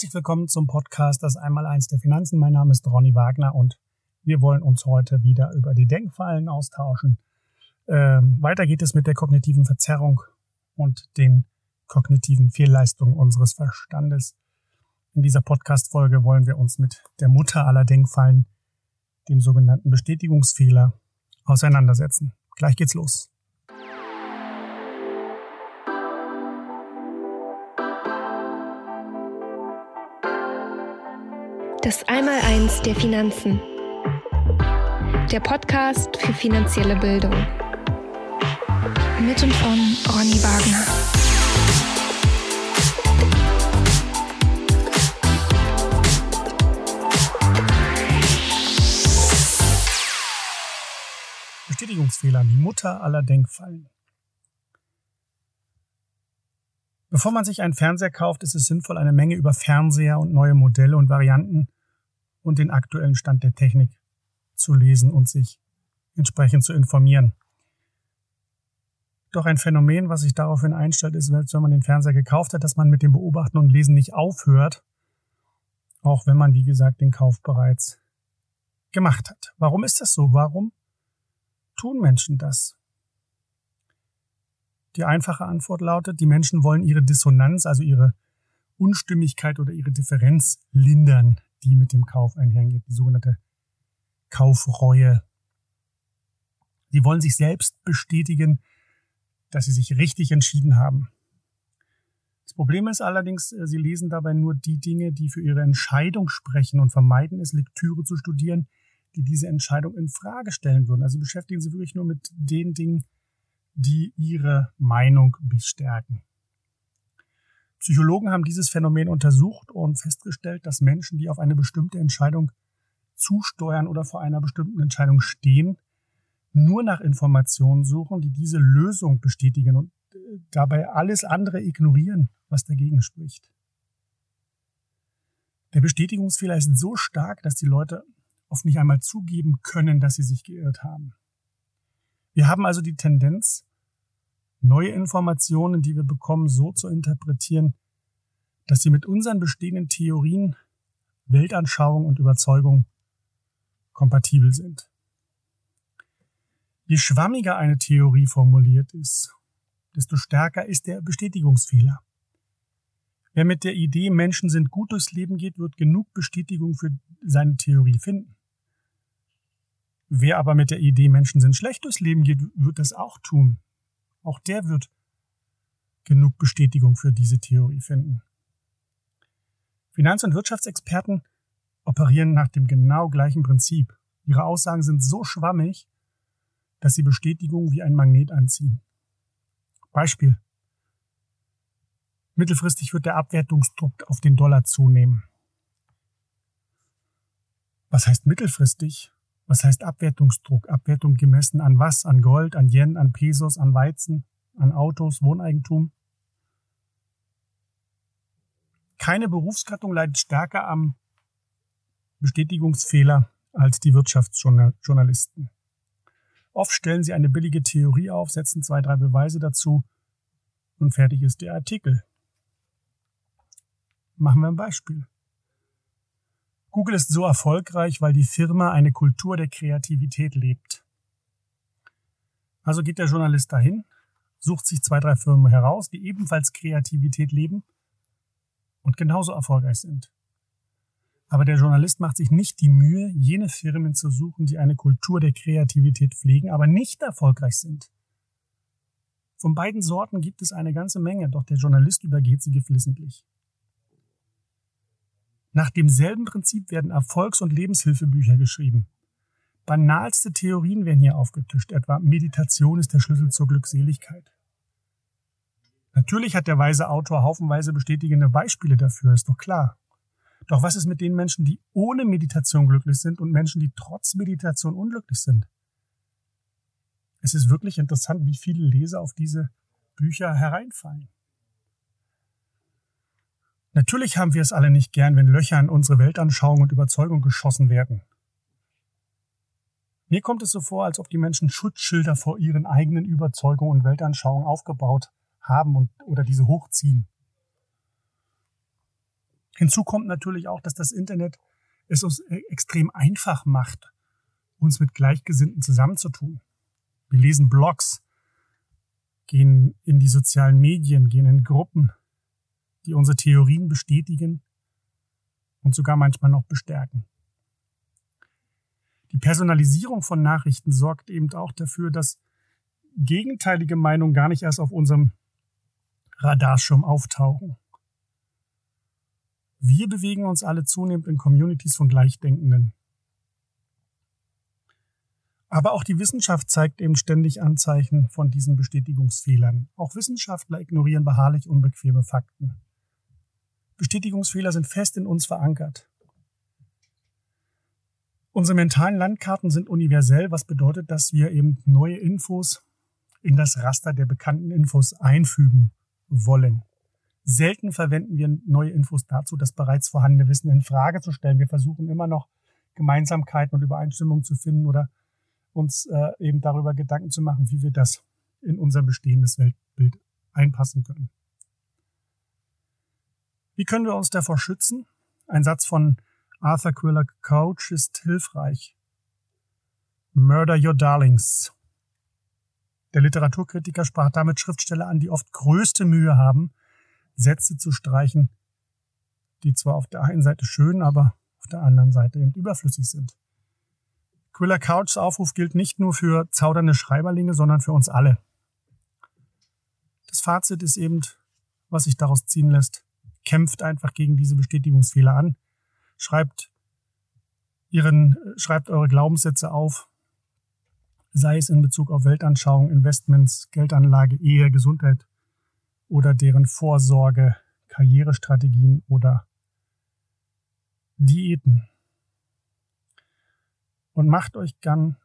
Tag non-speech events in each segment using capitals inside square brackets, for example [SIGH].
Herzlich willkommen zum Podcast Das Einmaleins der Finanzen. Mein Name ist Ronny Wagner und wir wollen uns heute wieder über die Denkfallen austauschen. Ähm, weiter geht es mit der kognitiven Verzerrung und den kognitiven Fehlleistungen unseres Verstandes. In dieser Podcast-Folge wollen wir uns mit der Mutter aller Denkfallen, dem sogenannten Bestätigungsfehler, auseinandersetzen. Gleich geht's los. Das Einmaleins der Finanzen. Der Podcast für finanzielle Bildung. Mit und von Ronny Wagner. Bestätigungsfehler, die Mutter aller Denkfallen. Bevor man sich einen Fernseher kauft, ist es sinnvoll, eine Menge über Fernseher und neue Modelle und Varianten und den aktuellen Stand der Technik zu lesen und sich entsprechend zu informieren. Doch ein Phänomen, was sich daraufhin einstellt, ist, wenn man den Fernseher gekauft hat, dass man mit dem Beobachten und Lesen nicht aufhört, auch wenn man, wie gesagt, den Kauf bereits gemacht hat. Warum ist das so? Warum tun Menschen das? Die einfache Antwort lautet, die Menschen wollen ihre Dissonanz, also ihre Unstimmigkeit oder ihre Differenz lindern, die mit dem Kauf einhergeht, die sogenannte Kaufreue. Sie wollen sich selbst bestätigen, dass sie sich richtig entschieden haben. Das Problem ist allerdings, äh, sie lesen dabei nur die Dinge, die für ihre Entscheidung sprechen und vermeiden es, Lektüre zu studieren, die diese Entscheidung in Frage stellen würden. Also sie beschäftigen sich wirklich nur mit den Dingen, die ihre Meinung bestärken. Psychologen haben dieses Phänomen untersucht und festgestellt, dass Menschen, die auf eine bestimmte Entscheidung zusteuern oder vor einer bestimmten Entscheidung stehen, nur nach Informationen suchen, die diese Lösung bestätigen und äh, dabei alles andere ignorieren, was dagegen spricht. Der Bestätigungsfehler ist so stark, dass die Leute oft nicht einmal zugeben können, dass sie sich geirrt haben. Wir haben also die Tendenz, neue Informationen, die wir bekommen, so zu interpretieren, dass sie mit unseren bestehenden Theorien, Weltanschauung und Überzeugung kompatibel sind. Je schwammiger eine Theorie formuliert ist, desto stärker ist der Bestätigungsfehler. Wer mit der Idee, Menschen sind gut durchs Leben geht, wird genug Bestätigung für seine Theorie finden. Wer aber mit der Idee, Menschen sind schlecht durchs Leben geht, wird das auch tun. Auch der wird genug Bestätigung für diese Theorie finden. Finanz- und Wirtschaftsexperten operieren nach dem genau gleichen Prinzip. Ihre Aussagen sind so schwammig, dass sie Bestätigung wie ein Magnet anziehen. Beispiel. Mittelfristig wird der Abwertungsdruck auf den Dollar zunehmen. Was heißt mittelfristig? Was heißt Abwertungsdruck? Abwertung gemessen an was? An Gold, an Yen, an Pesos, an Weizen, an Autos, Wohneigentum? Keine Berufsgattung leidet stärker am Bestätigungsfehler als die Wirtschaftsjournalisten. Oft stellen sie eine billige Theorie auf, setzen zwei, drei Beweise dazu und fertig ist der Artikel. Machen wir ein Beispiel. Google ist so erfolgreich, weil die Firma eine Kultur der Kreativität lebt. Also geht der Journalist dahin, sucht sich zwei, drei Firmen heraus, die ebenfalls Kreativität leben und genauso erfolgreich sind. Aber der Journalist macht sich nicht die Mühe, jene Firmen zu suchen, die eine Kultur der Kreativität pflegen, aber nicht erfolgreich sind. Von beiden Sorten gibt es eine ganze Menge, doch der Journalist übergeht sie geflissentlich. Nach demselben Prinzip werden Erfolgs- und Lebenshilfebücher geschrieben. Banalste Theorien werden hier aufgetischt, etwa Meditation ist der Schlüssel zur Glückseligkeit. Natürlich hat der weise Autor haufenweise bestätigende Beispiele dafür, ist doch klar. Doch was ist mit den Menschen, die ohne Meditation glücklich sind und Menschen, die trotz Meditation unglücklich sind? Es ist wirklich interessant, wie viele Leser auf diese Bücher hereinfallen. Natürlich haben wir es alle nicht gern, wenn Löcher in unsere Weltanschauung und Überzeugung geschossen werden. Mir kommt es so vor, als ob die Menschen Schutzschilder vor ihren eigenen Überzeugungen und Weltanschauungen aufgebaut haben und, oder diese hochziehen. Hinzu kommt natürlich auch, dass das Internet es uns äh, extrem einfach macht, uns mit Gleichgesinnten zusammenzutun. Wir lesen Blogs, gehen in die sozialen Medien, gehen in Gruppen, die unsere Theorien bestätigen und sogar manchmal noch bestärken. Die Personalisierung von Nachrichten sorgt eben auch dafür, dass gegenteilige Meinungen gar nicht erst auf unserem Radarschirm auftauchen. Wir bewegen uns alle zunehmend in Communities von Gleichdenkenden. Aber auch die Wissenschaft zeigt eben ständig Anzeichen von diesen Bestätigungsfehlern. Auch Wissenschaftler ignorieren beharrlich unbequeme Fakten. Bestätigungsfehler sind fest in uns verankert. Unsere mentalen Landkarten sind universell, was bedeutet, dass wir eben neue Infos in das Raster der bekannten Infos einfügen wollen. Selten verwenden wir neue Infos dazu, das bereits vorhandene Wissen in Frage zu stellen. Wir versuchen immer noch Gemeinsamkeiten und Übereinstimmungen zu finden oder uns äh, eben darüber Gedanken zu machen, wie wir das in unser bestehendes Weltbild einpassen können. Wie können wir uns davor schützen? Ein Satz von Arthur Quiller Couch ist hilfreich. Murder your darlings. Der Literaturkritiker sprach damit Schriftsteller an, die oft größte Mühe haben, Sätze zu streichen, die zwar auf der einen Seite schön, aber auf der anderen Seite eben überflüssig sind. Quiller Couchs Aufruf gilt nicht nur für zaudernde Schreiberlinge, sondern für uns alle. Das Fazit ist eben, was sich daraus ziehen lässt, kämpft einfach gegen diese Bestätigungsfehler an schreibt ihren, schreibt eure Glaubenssätze auf, sei es in Bezug auf Weltanschauung, Investments, Geldanlage, Ehe, Gesundheit oder deren Vorsorge, Karrierestrategien oder Diäten. Und macht euch gern,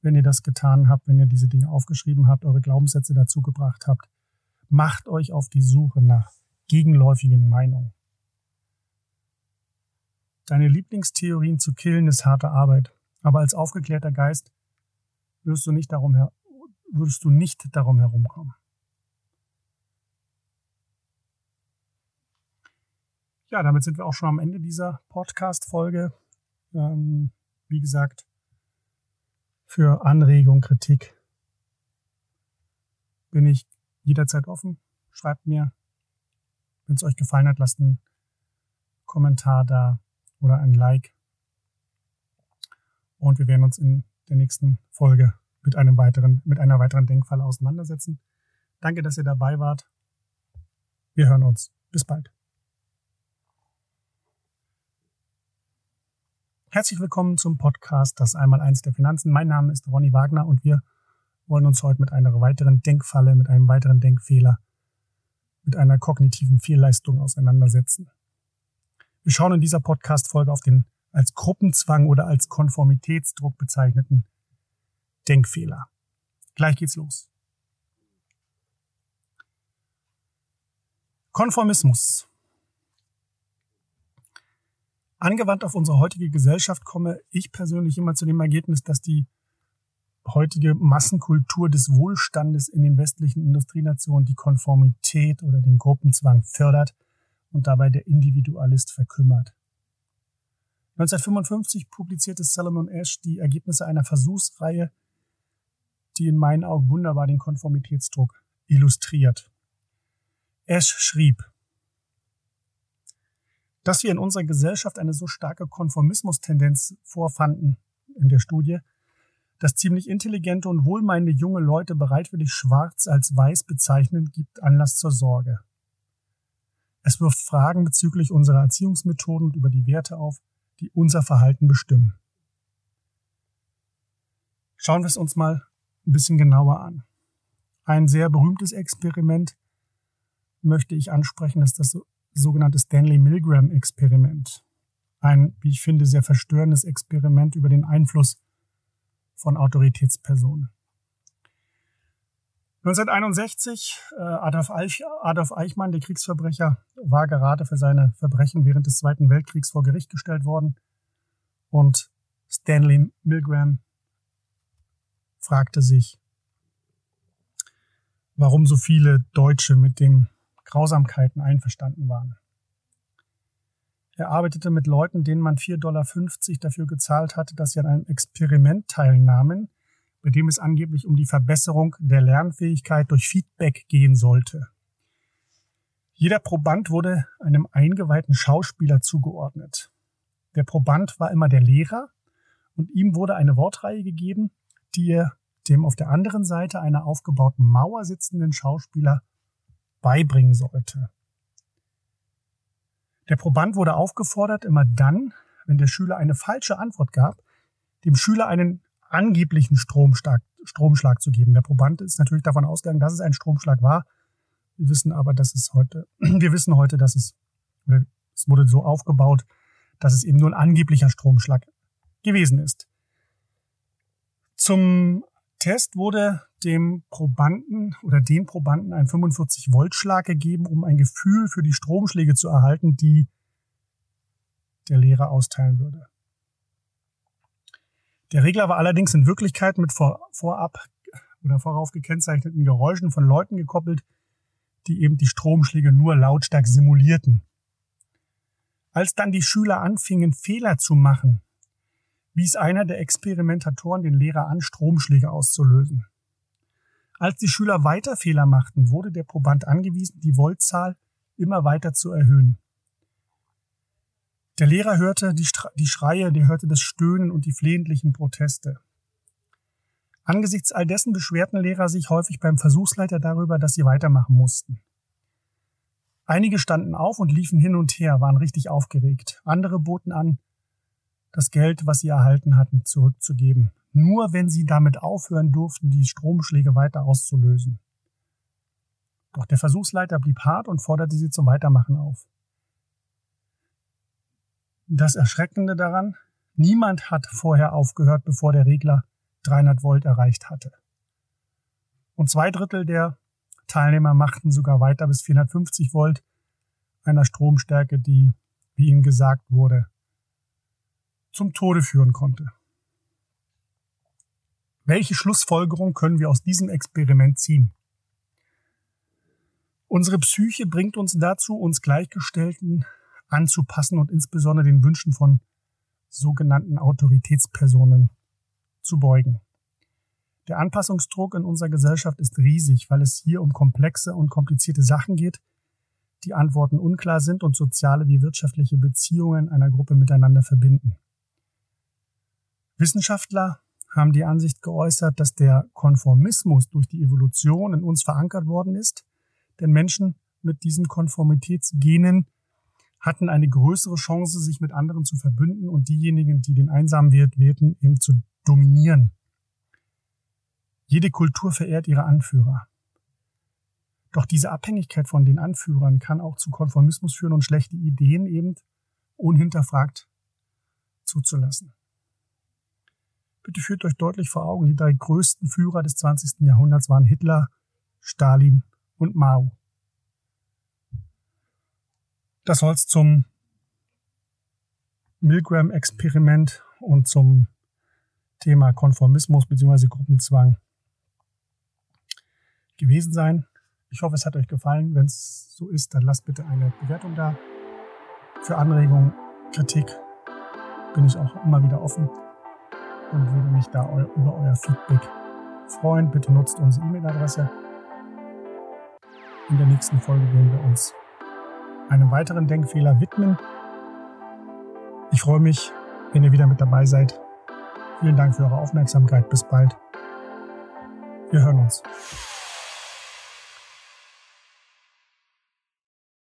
wenn ihr das getan habt, wenn ihr diese Dinge aufgeschrieben habt, eure Glaubenssätze dazu gebracht habt, macht euch auf die Suche nach gegenläufigen Meinungen. Deine Lieblingstheorien zu killen ist harte Arbeit. Aber als aufgeklärter Geist wirst du nicht darum, her würdest du nicht darum herumkommen. Ja, damit sind wir auch schon am Ende dieser Podcast-Folge. Ähm, wie gesagt, für Anregung, Kritik bin ich jederzeit offen. Schreibt mir, wenn es euch gefallen hat, lasst einen Kommentar da oder ein Like. Und wir werden uns in der nächsten Folge mit einem weiteren, mit einer weiteren Denkfalle auseinandersetzen. Danke, dass ihr dabei wart. Wir hören uns. Bis bald. Herzlich willkommen zum Podcast Das Einmaleins der Finanzen. Mein Name ist Ronny Wagner und wir wollen uns heute mit einer weiteren Denkfalle, mit einem weiteren Denkfehler, mit einer kognitiven Fehlleistung auseinandersetzen. Wir schauen in dieser Podcast-Folge auf den als Gruppenzwang oder als Konformitätsdruck bezeichneten Denkfehler. Gleich geht's los. Konformismus. Angewandt auf unsere heutige Gesellschaft komme ich persönlich immer zu dem Ergebnis, dass die heutige Massenkultur des Wohlstandes in den westlichen Industrienationen die Konformität oder den Gruppenzwang fördert und dabei der Individualist verkümmert. 1955 publizierte Solomon Ash die Ergebnisse einer Versuchsreihe, die in meinen Augen wunderbar den Konformitätsdruck illustriert. Ash schrieb, dass wir in unserer Gesellschaft eine so starke Konformismustendenz vorfanden in der Studie, dass ziemlich intelligente und wohlmeinende junge Leute bereitwillig schwarz als weiß bezeichnen, gibt Anlass zur Sorge. Es wirft Fragen bezüglich unserer Erziehungsmethoden und über die Werte auf, die unser Verhalten bestimmen. Schauen wir es uns mal ein bisschen genauer an. Ein sehr berühmtes Experiment möchte ich ansprechen, ist das sogenannte Stanley Milgram Experiment. Ein, wie ich finde, sehr verstörendes Experiment über den Einfluss von Autoritätspersonen. 1961, äh, Adolf, Adolf Eichmann, der Kriegsverbrecher, war gerade für seine Verbrechen während des Zweiten Weltkriegs vor Gericht gestellt worden. Und Stanley Milgram fragte sich, warum so viele Deutsche mit den Grausamkeiten einverstanden waren. Er arbeitete mit Leuten, denen man 4,50 Dollar dafür gezahlt hatte, dass sie an einem Experiment teilnahmen, bei dem es angeblich um die Verbesserung der Lernfähigkeit durch Feedback gehen sollte. Jeder Proband wurde einem eingeweihten Schauspieler zugeordnet. Der Proband war immer der Lehrer und ihm wurde eine Wortreihe gegeben, die er dem auf der anderen Seite einer aufgebauten Mauer sitzenden Schauspieler beibringen sollte. Der Proband wurde aufgefordert, immer dann, wenn der Schüler eine falsche Antwort gab, dem Schüler einen angeblichen Stromschlag, Stromschlag zu geben. Der Proband ist natürlich davon ausgegangen, dass es ein Stromschlag war. Wir wissen aber, dass es heute, [CLEARS THROAT] wir wissen heute, dass es, es wurde so aufgebaut, dass es eben nur ein angeblicher Stromschlag gewesen ist. Zum Test wurde dem Probanden oder den Probanden ein 45 Volt Schlag gegeben, um ein Gefühl für die Stromschläge zu erhalten, die der Lehrer austeilen würde. Der Regler war allerdings in Wirklichkeit mit vor, vorab oder vorauf gekennzeichneten Geräuschen von Leuten gekoppelt, die eben die Stromschläge nur lautstark simulierten. Als dann die Schüler anfingen, Fehler zu machen, wies einer der Experimentatoren den Lehrer an, Stromschläge auszulösen. Als die Schüler weiter Fehler machten, wurde der Proband angewiesen, die Voltzahl immer weiter zu erhöhen. Der Lehrer hörte die, die Schreie, der hörte das Stöhnen und die flehentlichen Proteste. Angesichts all dessen beschwerten Lehrer sich häufig beim Versuchsleiter darüber, dass sie weitermachen mussten. Einige standen auf und liefen hin und her, waren richtig aufgeregt. Andere boten an, das Geld, was sie erhalten hatten, zurückzugeben. Nur wenn sie damit aufhören durften, die Stromschläge weiter auszulösen. Doch der Versuchsleiter blieb hart und forderte sie zum Weitermachen auf. Das Erschreckende daran, niemand hat vorher aufgehört, bevor der Regler 300 Volt erreicht hatte. Und zwei Drittel der Teilnehmer machten sogar weiter bis 450 Volt einer Stromstärke, die, wie ihnen gesagt wurde, zum Tode führen konnte. Welche Schlussfolgerung können wir aus diesem Experiment ziehen? Unsere Psyche bringt uns dazu, uns Gleichgestellten anzupassen und insbesondere den Wünschen von sogenannten Autoritätspersonen zu beugen. Der Anpassungsdruck in unserer Gesellschaft ist riesig, weil es hier um komplexe und komplizierte Sachen geht, die Antworten unklar sind und soziale wie wirtschaftliche Beziehungen einer Gruppe miteinander verbinden. Wissenschaftler haben die Ansicht geäußert, dass der Konformismus durch die Evolution in uns verankert worden ist, denn Menschen mit diesen Konformitätsgenen hatten eine größere Chance, sich mit anderen zu verbünden und diejenigen, die den einsamen Wert wählten, eben zu dominieren. Jede Kultur verehrt ihre Anführer. Doch diese Abhängigkeit von den Anführern kann auch zu Konformismus führen und schlechte Ideen eben unhinterfragt zuzulassen. Bitte führt euch deutlich vor Augen, die drei größten Führer des 20. Jahrhunderts waren Hitler, Stalin und Mao. Das soll's zum Milgram-Experiment und zum Thema Konformismus bzw. Gruppenzwang gewesen sein. Ich hoffe, es hat euch gefallen. Wenn es so ist, dann lasst bitte eine Bewertung da. Für Anregungen, Kritik bin ich auch immer wieder offen und würde mich da über euer Feedback freuen. Bitte nutzt unsere E-Mail-Adresse. In der nächsten Folge werden wir uns einem weiteren Denkfehler widmen. Ich freue mich, wenn ihr wieder mit dabei seid. Vielen Dank für eure Aufmerksamkeit. Bis bald. Wir hören uns.